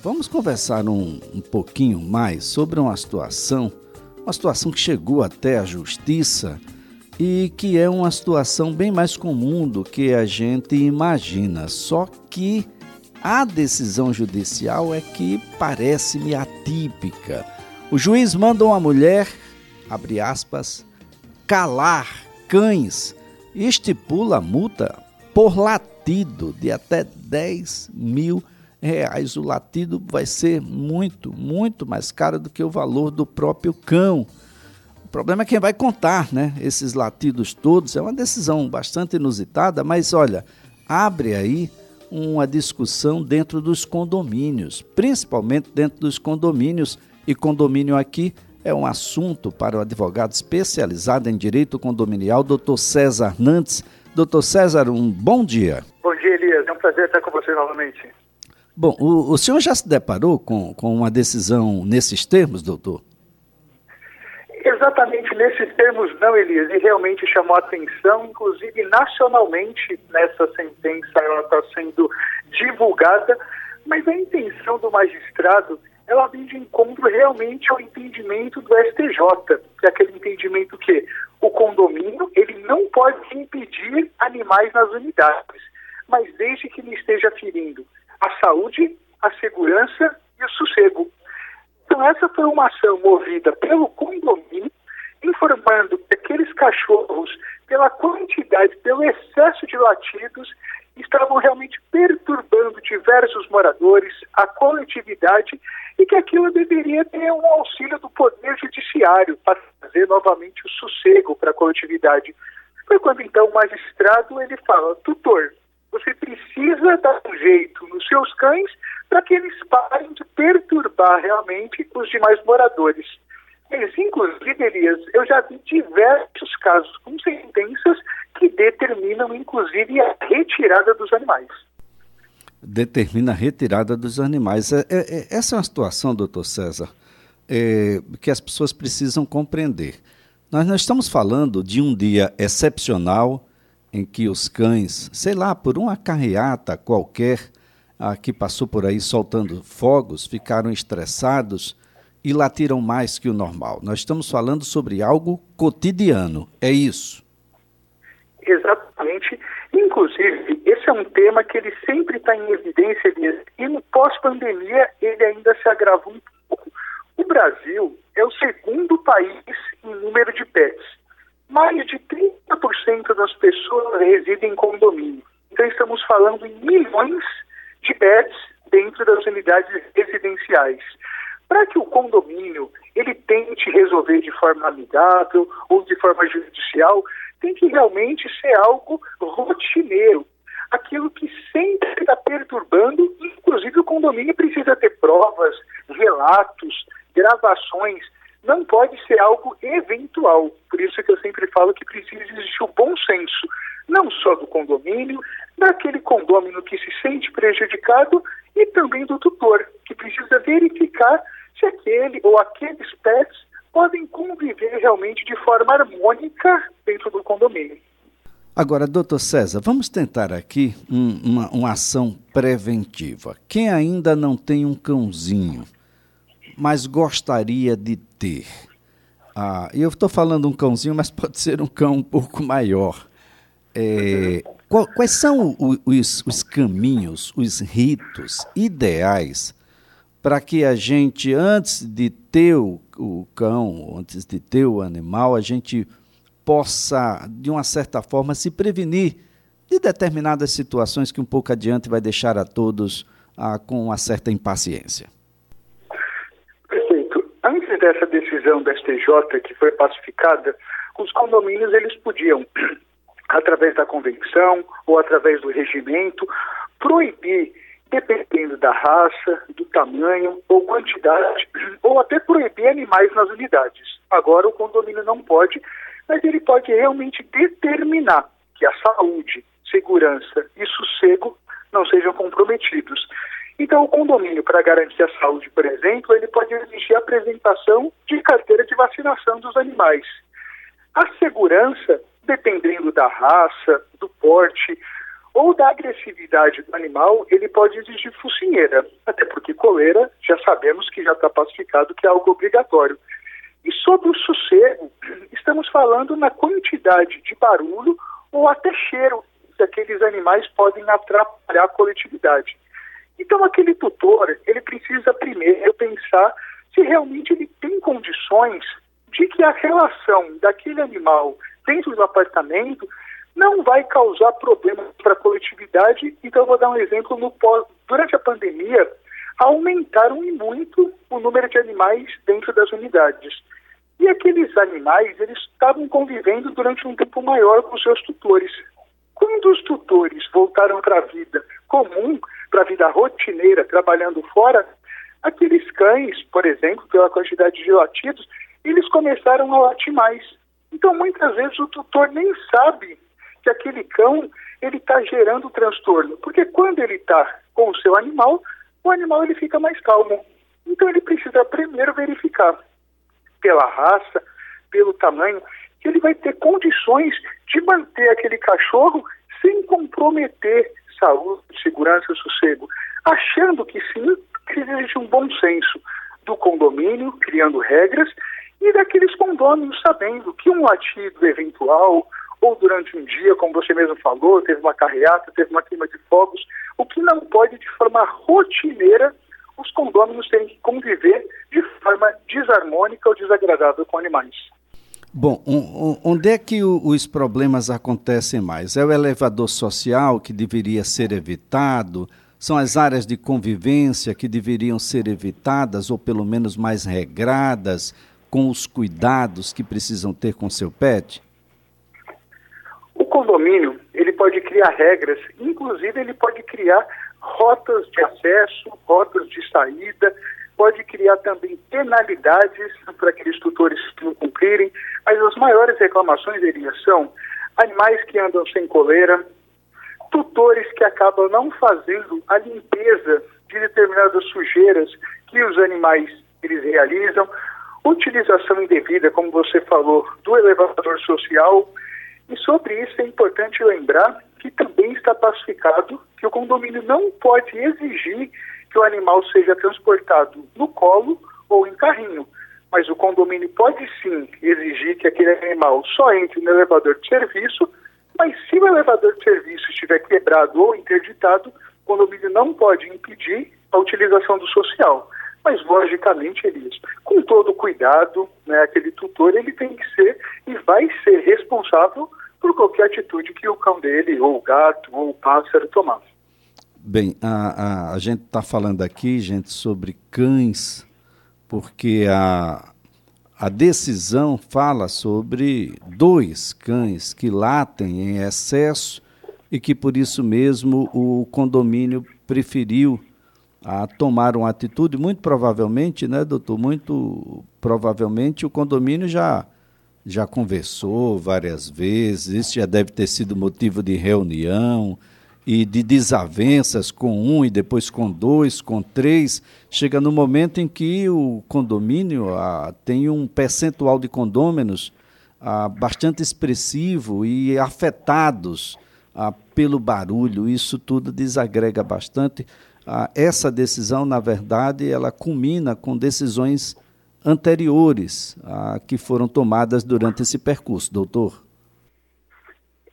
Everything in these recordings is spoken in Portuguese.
Vamos conversar um, um pouquinho mais sobre uma situação, uma situação que chegou até a justiça e que é uma situação bem mais comum do que a gente imagina. Só que a decisão judicial é que parece-me atípica. O juiz manda uma mulher, abre aspas, calar cães e estipula a multa por latido de até 10 mil reais reais. O latido vai ser muito, muito mais caro do que o valor do próprio cão. O problema é quem vai contar, né? Esses latidos todos. É uma decisão bastante inusitada, mas olha, abre aí uma discussão dentro dos condomínios, principalmente dentro dos condomínios. E condomínio aqui é um assunto para o advogado especializado em direito condominial, doutor César Nantes. Doutor César, um bom dia. Bom dia, Elias. É um prazer estar com você novamente. Bom, o, o senhor já se deparou com, com uma decisão nesses termos, doutor? Exatamente nesses termos, não, Elias, e realmente chamou a atenção, inclusive nacionalmente, nessa sentença ela está sendo divulgada, mas a intenção do magistrado, ela vem de encontro realmente ao entendimento do STJ, que é aquele entendimento que o condomínio, ele não pode impedir animais nas unidades, mas desde que ele esteja ferindo a saúde, a segurança e o sossego. Então, essa foi uma ação movida pelo condomínio, informando que aqueles cachorros, pela quantidade, pelo excesso de latidos, estavam realmente perturbando diversos moradores, a coletividade, e que aquilo deveria ter um auxílio do Poder Judiciário para trazer novamente o sossego para a coletividade. Foi quando então o magistrado ele fala, tutor, você precisa dar um jeito nos seus cães para que eles parem de perturbar realmente os demais moradores. Mas, inclusive, Elias, eu já vi diversos casos com sentenças que determinam, inclusive, a retirada dos animais. Determina a retirada dos animais. É, é, é essa é uma situação, doutor César, é, que as pessoas precisam compreender. Nós não estamos falando de um dia excepcional em que os cães, sei lá, por uma carreata qualquer, ah, que passou por aí soltando fogos, ficaram estressados e latiram mais que o normal. Nós estamos falando sobre algo cotidiano, é isso? Exatamente. Inclusive, esse é um tema que ele sempre está em evidência e no pós-pandemia ele ainda se agravou um pouco. O Brasil é o segundo país em número de pets mais de 30% das pessoas residem em condomínio. Então estamos falando em milhões de pets dentro das unidades residenciais. Para que o condomínio ele tente resolver de forma amigável ou de forma judicial, tem que realmente ser algo rotineiro, aquilo que sempre está perturbando, inclusive o condomínio precisa ter provas, relatos, gravações não pode ser algo eventual. Por isso que eu sempre falo que precisa existir o bom senso, não só do condomínio, daquele condomínio que se sente prejudicado e também do tutor, que precisa verificar se aquele ou aqueles pets podem conviver realmente de forma harmônica dentro do condomínio. Agora, doutor César, vamos tentar aqui um, uma, uma ação preventiva. Quem ainda não tem um cãozinho, mas gostaria de ter? Ah, eu estou falando um cãozinho, mas pode ser um cão um pouco maior. É, qual, quais são os, os caminhos, os ritos ideais para que a gente, antes de ter o, o cão, antes de ter o animal, a gente possa, de uma certa forma, se prevenir de determinadas situações que um pouco adiante vai deixar a todos ah, com uma certa impaciência? Antes dessa decisão da STJ que foi pacificada, os condomínios eles podiam, através da convenção ou através do regimento, proibir, dependendo da raça, do tamanho ou quantidade, ou até proibir animais nas unidades. Agora o condomínio não pode, mas ele pode realmente determinar que a saúde, segurança e sossego não sejam comprometidos. Então, o condomínio, para garantir a saúde, por exemplo, ele pode exigir a apresentação de carteira de vacinação dos animais. A segurança, dependendo da raça, do porte ou da agressividade do animal, ele pode exigir focinheira, até porque coleira já sabemos que já está pacificado que é algo obrigatório. E sobre o sossego, estamos falando na quantidade de barulho ou até cheiro que aqueles animais podem atrapalhar a coletividade. Então, aquele tutor, ele precisa primeiro pensar se realmente ele tem condições de que a relação daquele animal dentro do apartamento não vai causar problemas para a coletividade. Então, vou dar um exemplo. No, durante a pandemia, aumentaram muito o número de animais dentro das unidades. E aqueles animais, eles estavam convivendo durante um tempo maior com seus tutores. Quando os tutores voltaram para a vida comum, para a vida rotineira, trabalhando fora, aqueles cães, por exemplo, pela quantidade de latidos, eles começaram a latir mais. Então, muitas vezes, o tutor nem sabe que aquele cão ele está gerando transtorno, porque quando ele está com o seu animal, o animal ele fica mais calmo. Então, ele precisa primeiro verificar pela raça, pelo tamanho, que ele vai ter condições de manter aquele cachorro sem comprometer saúde, segurança, sossego, achando que sim, que existe um bom senso do condomínio, criando regras, e daqueles condôminos sabendo que um latido eventual, ou durante um dia, como você mesmo falou, teve uma carreata, teve uma queima de fogos, o que não pode de forma rotineira os condôminos terem que conviver de forma desarmônica ou desagradável com animais. Bom, onde é que os problemas acontecem mais? É o elevador social que deveria ser evitado? São as áreas de convivência que deveriam ser evitadas ou pelo menos mais regradas, com os cuidados que precisam ter com seu pet? O condomínio, ele pode criar regras, inclusive ele pode criar rotas de acesso, rotas de saída, pode criar também penalidades para aqueles tutores que não cumprirem, mas as maiores reclamações, Elias, são animais que andam sem coleira, tutores que acabam não fazendo a limpeza de determinadas sujeiras que os animais eles realizam, utilização indevida, como você falou, do elevador social. E sobre isso é importante lembrar que também está pacificado que o condomínio não pode exigir que o animal seja transportado no colo ou em carrinho, mas o condomínio pode sim exigir que aquele animal só entre no elevador de serviço, mas se o elevador de serviço estiver quebrado ou interditado, o condomínio não pode impedir a utilização do social. Mas, logicamente, Elias, com todo cuidado, né, aquele tutor ele tem que ser e vai ser responsável por qualquer atitude que o cão dele, ou o gato, ou o pássaro tomar. Bem, a, a, a gente está falando aqui, gente, sobre cães, porque a, a decisão fala sobre dois cães que latem em excesso e que por isso mesmo o condomínio preferiu a tomar uma atitude, muito provavelmente, né, doutor? Muito provavelmente o condomínio já já conversou várias vezes, isso já deve ter sido motivo de reunião e de desavenças com um e depois com dois, com três. Chega no momento em que o condomínio ah, tem um percentual de condôminos ah, bastante expressivo e afetados ah, pelo barulho. Isso tudo desagrega bastante. Ah, essa decisão, na verdade, ela culmina com decisões anteriores a, que foram tomadas durante esse percurso, doutor?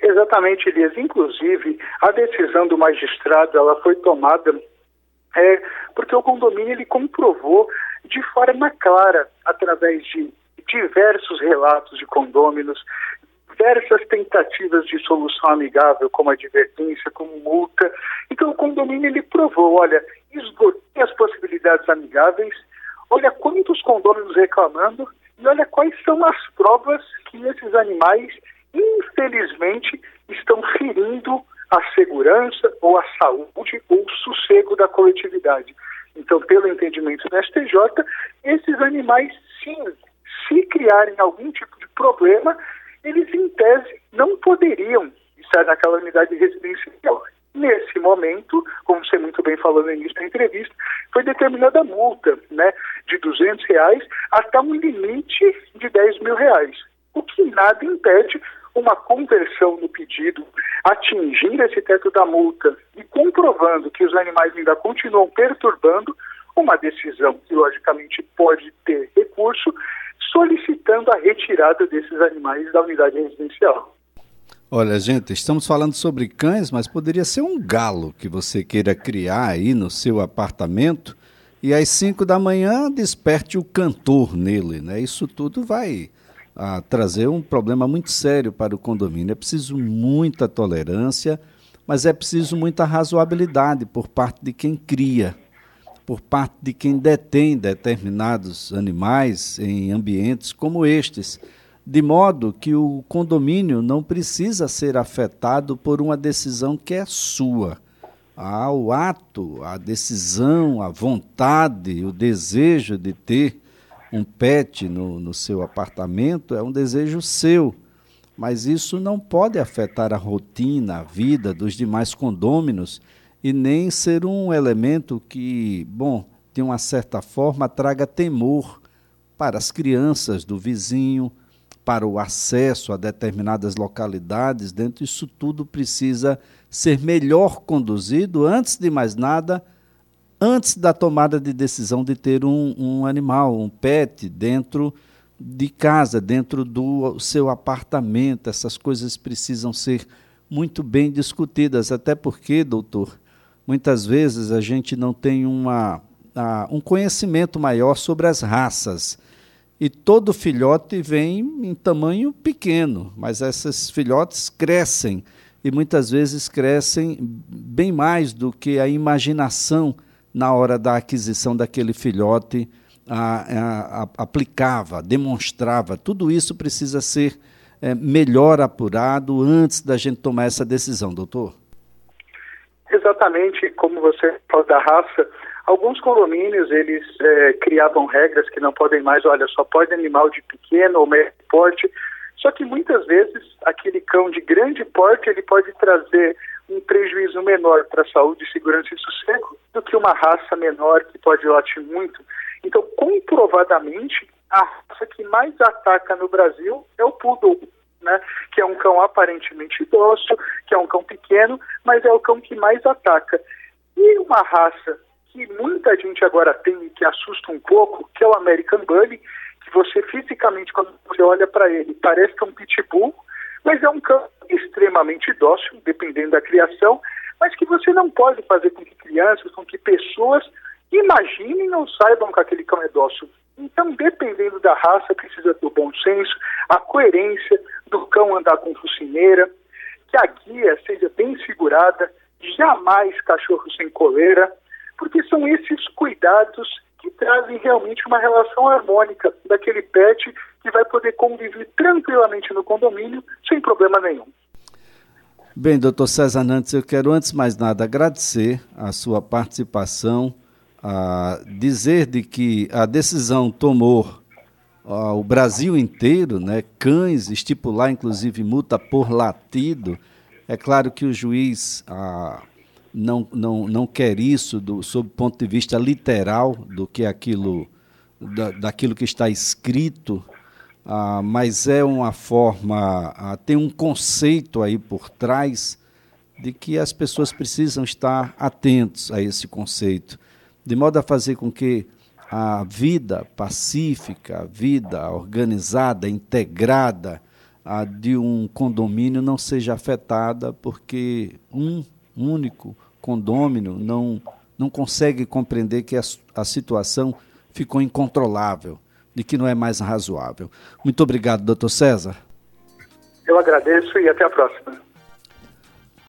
Exatamente, Elias. Inclusive, a decisão do magistrado ela foi tomada é, porque o condomínio ele comprovou de forma clara, através de diversos relatos de condôminos, diversas tentativas de solução amigável, como advertência, como multa. Então, o condomínio ele provou, olha, esgotei as possibilidades amigáveis olha quantos condôminos reclamando e olha quais são as provas que esses animais, infelizmente, estão ferindo a segurança ou a saúde ou o sossego da coletividade. Então, pelo entendimento do STJ, esses animais, sim, se criarem algum tipo de problema, eles, em tese, não poderiam estar naquela unidade residencial. Nesse momento, como você muito bem falou no início da entrevista, foi determinada multa né, de 200 reais até um limite de 10 mil reais. O que nada impede uma conversão no pedido, atingir esse teto da multa e comprovando que os animais ainda continuam perturbando, uma decisão que logicamente pode ter recurso, solicitando a retirada desses animais da unidade residencial. Olha, gente, estamos falando sobre cães, mas poderia ser um galo que você queira criar aí no seu apartamento e às 5 da manhã desperte o cantor nele, né? Isso tudo vai ah, trazer um problema muito sério para o condomínio. É preciso muita tolerância, mas é preciso muita razoabilidade por parte de quem cria, por parte de quem detém determinados animais em ambientes como estes de modo que o condomínio não precisa ser afetado por uma decisão que é sua. Ah, o ato, a decisão, a vontade, o desejo de ter um pet no, no seu apartamento é um desejo seu, mas isso não pode afetar a rotina, a vida dos demais condôminos e nem ser um elemento que, bom, de uma certa forma traga temor para as crianças do vizinho, para o acesso a determinadas localidades, dentro disso tudo precisa ser melhor conduzido, antes de mais nada, antes da tomada de decisão de ter um, um animal, um pet dentro de casa, dentro do seu apartamento. Essas coisas precisam ser muito bem discutidas, até porque, doutor, muitas vezes a gente não tem uma, um conhecimento maior sobre as raças e todo filhote vem em tamanho pequeno, mas esses filhotes crescem e muitas vezes crescem bem mais do que a imaginação na hora da aquisição daquele filhote a, a, a, aplicava, demonstrava. Tudo isso precisa ser é, melhor apurado antes da gente tomar essa decisão, doutor. Exatamente como você falou da raça, Alguns condomínios, eles é, criavam regras que não podem mais, olha, só pode animal de pequeno ou médio porte, só que muitas vezes aquele cão de grande porte, ele pode trazer um prejuízo menor para a saúde, segurança e sossego do que uma raça menor que pode latir muito. Então, comprovadamente, a raça que mais ataca no Brasil é o poodle, né? Que é um cão aparentemente dócil, que é um cão pequeno, mas é o cão que mais ataca. E uma raça que muita gente agora tem e que assusta um pouco, que é o American Bully, que você fisicamente, quando você olha para ele, parece que é um pitbull, mas é um cão extremamente dócil, dependendo da criação, mas que você não pode fazer com que crianças, com que pessoas imaginem ou saibam que aquele cão é dócil. Então, dependendo da raça, precisa do bom senso, a coerência do cão andar com focinheira, que a guia seja bem segurada, jamais cachorro sem coleira, porque são esses cuidados que trazem realmente uma relação harmônica daquele pet que vai poder conviver tranquilamente no condomínio sem problema nenhum. Bem, doutor César Nantes, eu quero antes de mais nada agradecer a sua participação, a dizer de que a decisão tomou o Brasil inteiro, né, cães, estipular inclusive multa por latido. É claro que o juiz, a, não, não, não quer isso do, sob o ponto de vista literal do que aquilo, da, daquilo que está escrito, ah, mas é uma forma, ah, tem um conceito aí por trás de que as pessoas precisam estar atentos a esse conceito, de modo a fazer com que a vida pacífica, a vida organizada, integrada a de um condomínio não seja afetada porque um único condômino não, não consegue compreender que a, a situação ficou incontrolável, de que não é mais razoável. Muito obrigado, doutor César. Eu agradeço e até a próxima.